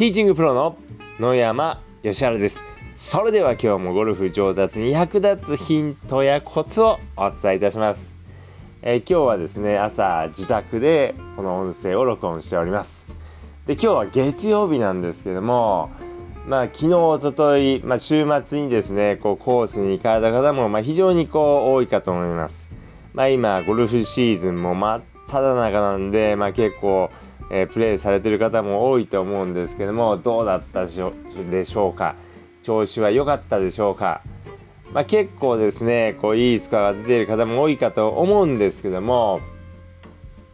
ティーチングプロの野山義晴です。それでは今日もゴルフ上達に役立つヒントやコツをお伝えいたします。えー、今日はですね、朝自宅でこの音声を録音しております。で、今日は月曜日なんですけども、まあ、昨日、おととい、まあ、週末にですね、こう、コースに行かれた方も、まあ、非常にこう、多いかと思います。まあ、今、ゴルフシーズンも真っ只中なんで、まあ、結構、え、プレイされてる方も多いと思うんですけども、どうだったでしょうか？調子は良かったでしょうか？まあ、結構ですね、こう、いいスコアが出ている方も多いかと思うんですけども、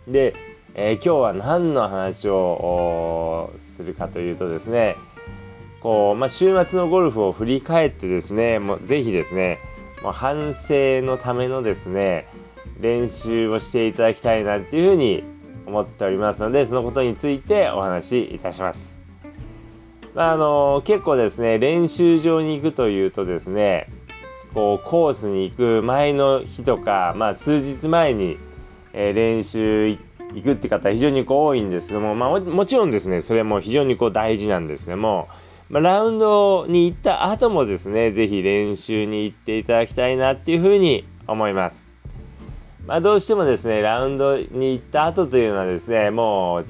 で、えー、今日は何の話をするかというとですね、こう、まあ、週末のゴルフを振り返ってですね、もうぜひですね、もう反省のためのですね、練習をしていただきたいなっていうふうに思っておりますので、そのことについてお話しいたします。まあ、あの結構ですね、練習場に行くというとですね、こうコースに行く前の日とか、まあ、数日前に、えー、練習行くって方非常にこう多いんですけども、まあ、もちろんですね、それも非常にこう大事なんですけども、まあ、ラウンドに行った後もですね、ぜひ練習に行っていただきたいなっていうふうに思います。まあ、どうしてもですね、ラウンドに行った後というのはですね、もう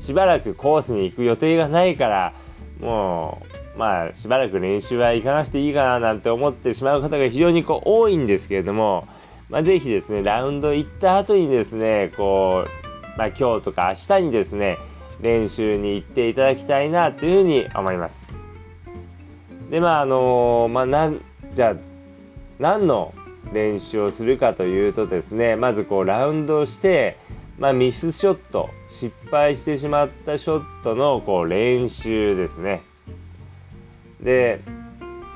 しばらくコースに行く予定がないから、もう、まあ、しばらく練習は行かなくていいかななんて思ってしまう方が非常にこう多いんですけれども、まあ、ぜひですね、ラウンド行った後にですね、こう、まあ、今日とか明日にですね、練習に行っていただきたいなというふうに思います。で、まあ、あのー、まあ、なん、じゃあ、何の練習をするかというとですねまずこうラウンドをして、まあ、ミスショット失敗してしまったショットのこう練習ですね。で、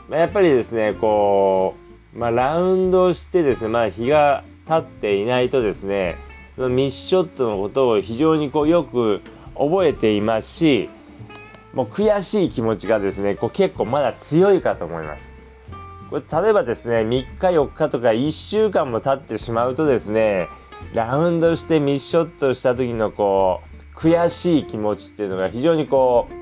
まあ、やっぱりですねこう、まあ、ラウンドをしてですね、まあ、日が経っていないとですねそのミスショットのことを非常にこうよく覚えていますしもう悔しい気持ちがですねこう結構まだ強いかと思います。これ例えばですね、3日4日とか1週間も経ってしまうとですね、ラウンドしてミスショットした時のこう、悔しい気持ちっていうのが非常にこう、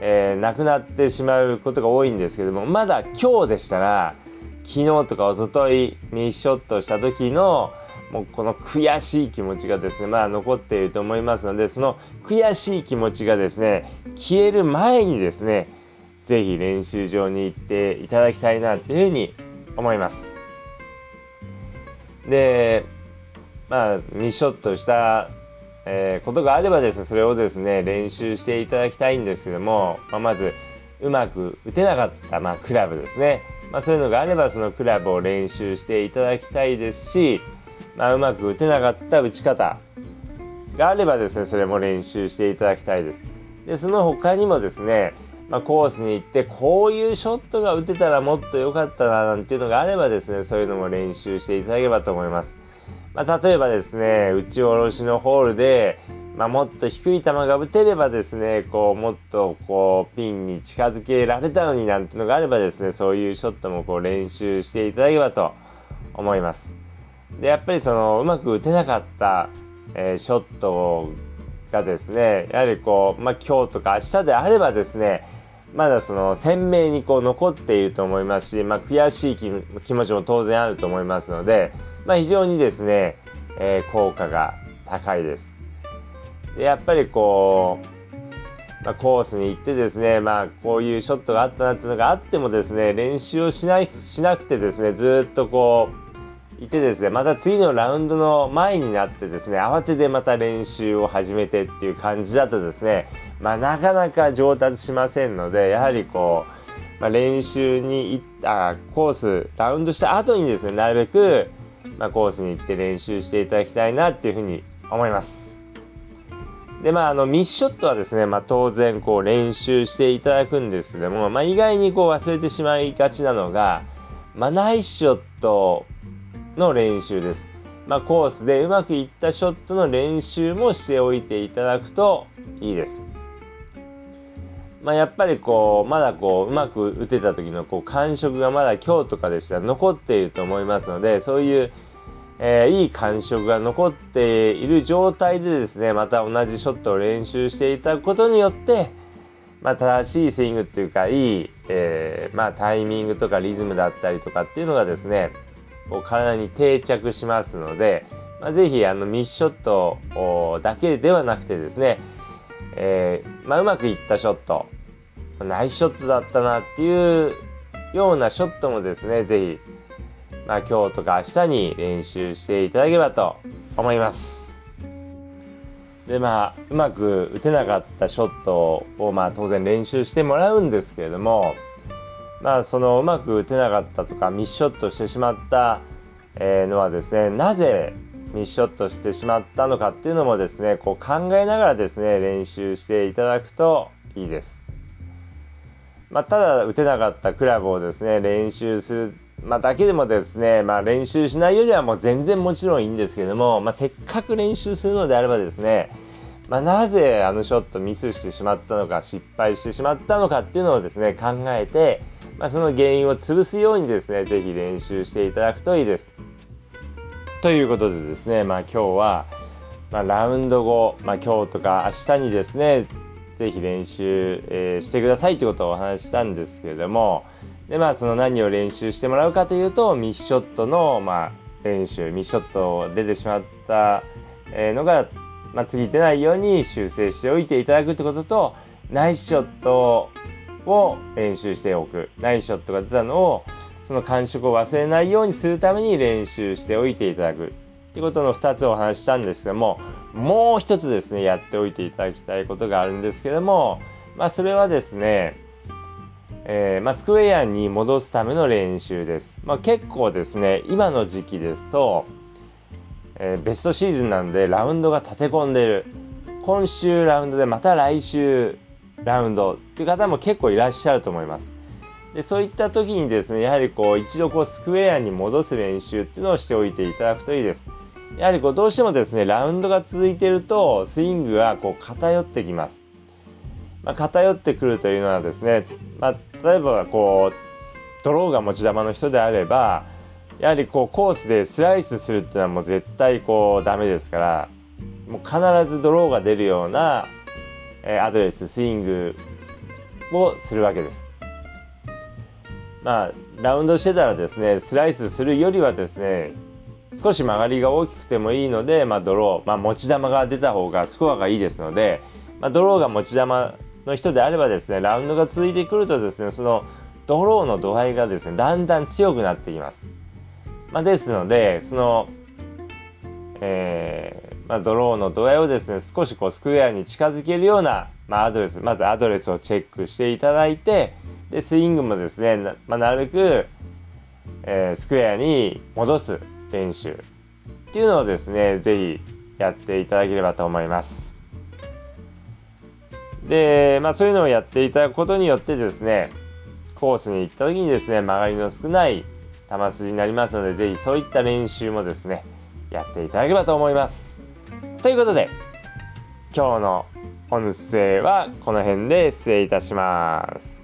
えー、なくなってしまうことが多いんですけども、まだ今日でしたら、昨日とか一昨日ミスショットした時の、もうこの悔しい気持ちがですね、まあ残っていると思いますので、その悔しい気持ちがですね、消える前にですね、ぜひ練習場に行っていただきたいなっていうふうに思います。で、まあ、ミショットした、えー、ことがあればですね、それをですね、練習していただきたいんですけども、まあ、まず、うまく打てなかった、まあ、クラブですね。まあ、そういうのがあれば、そのクラブを練習していただきたいですし、まあ、うまく打てなかった打ち方があればですね、それも練習していただきたいです。で、その他にもですね、まあ、コースに行ってこういうショットが打てたらもっと良かったななんていうのがあればですねそういうのも練習していただければと思います、まあ、例えばですね打ち下ろしのホールで、まあ、もっと低い球が打てればですねこうもっとこうピンに近づけられたのになんていうのがあればですねそういうショットもこう練習していただければと思います。でやっぱりそのうまく打てなかった、えー、ショットがですねやはりこう、まあ、今日とか明日であればですねまだその鮮明にこう残っていると思いますし、まあ、悔しい気持ちも当然あると思いますので、まあ、非常にですね、えー、効果が高いです。でやっぱりこう、まあ、コースに行ってですね、まあ、こういうショットがあったなっていうのがあってもですね練習をしないしなくてですねずっとこういてですねまた次のラウンドの前になってですね慌ててまた練習を始めてっていう感じだとですね、まあ、なかなか上達しませんのでやはりこう、まあ、練習に行ったコースラウンドした後にですねなるべく、まあ、コースに行って練習していただきたいなっていうふうに思います。でまあ、あのミッショットはですね、まあ、当然こう練習していただくんですけども、まあ、意外にこう忘れてしまいがちなのが、まあ、ナイスショットの練習です。まあ、コースでうまくいったショットの練習もしておいていただくといいです。まあ、やっぱりこうまだこううまく打てた時のこう感触がまだ今日とかでしたら残っていると思いますのでそういう、えー、いい感触が残っている状態でですねまた同じショットを練習していただくことによってまあ、正しいスイングっていうかいい、えー、まあ、タイミングとかリズムだったりとかっていうのがですねこう体に定着しますので、まあ、ぜひあのミスショットだけではなくてですね、えー、まあ、うまくいったショットナイスショットだったなっていうようなショットもですねぜひ、まあ、今日とか明日に練習していただければと思います。でまあうまく打てなかったショットをまあ当然練習してもらうんですけれどもまあそのうまく打てなかったとかミスショットしてしまった、えのはですねなぜミスショットしてしまったのかっていうのもですねこう考えながらですね練習していただくといいです。まあ、ただ打てなかったクラブをですね練習する、まあ、だけでもですね、まあ、練習しないよりはもう全然もちろんいいんですけども、ま、せっかく練習するのであればですね、ま、なぜあのショットミスしてしまったのか失敗してしまったのかっていうのをですね考えて、まあ、その原因を潰すようにですね是非練習していただくといいです。ということでですね、まあ、今日は、まあ、ラウンド後、まあ、今日とか明日にですねぜひ練習、えー、してくださいということをお話ししたんですけれどもで、まあ、その何を練習してもらうかというとミッショットの、まあ、練習ミッショット出てしまったのが、まあ、次出ないように修正しておいていただくってこととナイスショットを練習しておくナイスショットが出たのをその感触を忘れないようにするために練習しておいていただくということの2つをお話ししたんですけどももう一つですねやっておいていただきたいことがあるんですけどもまあそれはですねえー、まあ、スクエアに戻すための練習です。まあ、結構ですね、今の時期ですと、えー、ベストシーズンなんでラウンドが立て込んでる。今週ラウンドでまた来週ラウンドっていう方も結構いらっしゃると思います。でそういった時にですね、やはりこう一度こうスクエアに戻す練習っていうのをしておいていただくといいです。やはりこうどうしてもですね、ラウンドが続いてると、スイングがこう偏ってきます。まあ、偏ってくるというのはですね、まあ、例えばこう、ドローが持ち球の人であれば、やはりこうコースでスライスするっていうのはもう絶対こうダメですから、もう必ずドローが出るような、えアドレス、スイングをするわけです。まあ、ラウンドしてたらですね、スライスするよりはですね、少し曲がりが大きくてもいいので、まあ、ドロー、まあ、持ち球が出た方がスコアがいいですので、まあ、ドローが持ち球の人であればですねラウンドが続いてくるとですねそのドローの度合いがですねだんだん強くなってきます、まあ、ですのでその、え、まあ、ドローの度合いをですね少しこうスクエアに近づけるような、まあ、アドレスまずアドレスをチェックしていただいてでスイングもですねな,、まあ、なるべく、えー、スクエアに戻す練習っていうのをですね、ぜひやっていただければと思います。で、まあそういうのをやっていただくことによってですね、コースに行った時にですね、曲がりの少ない球筋になりますので、ぜひそういった練習もですね、やっていただければと思います。ということで、今日の音声はこの辺で失礼いたします。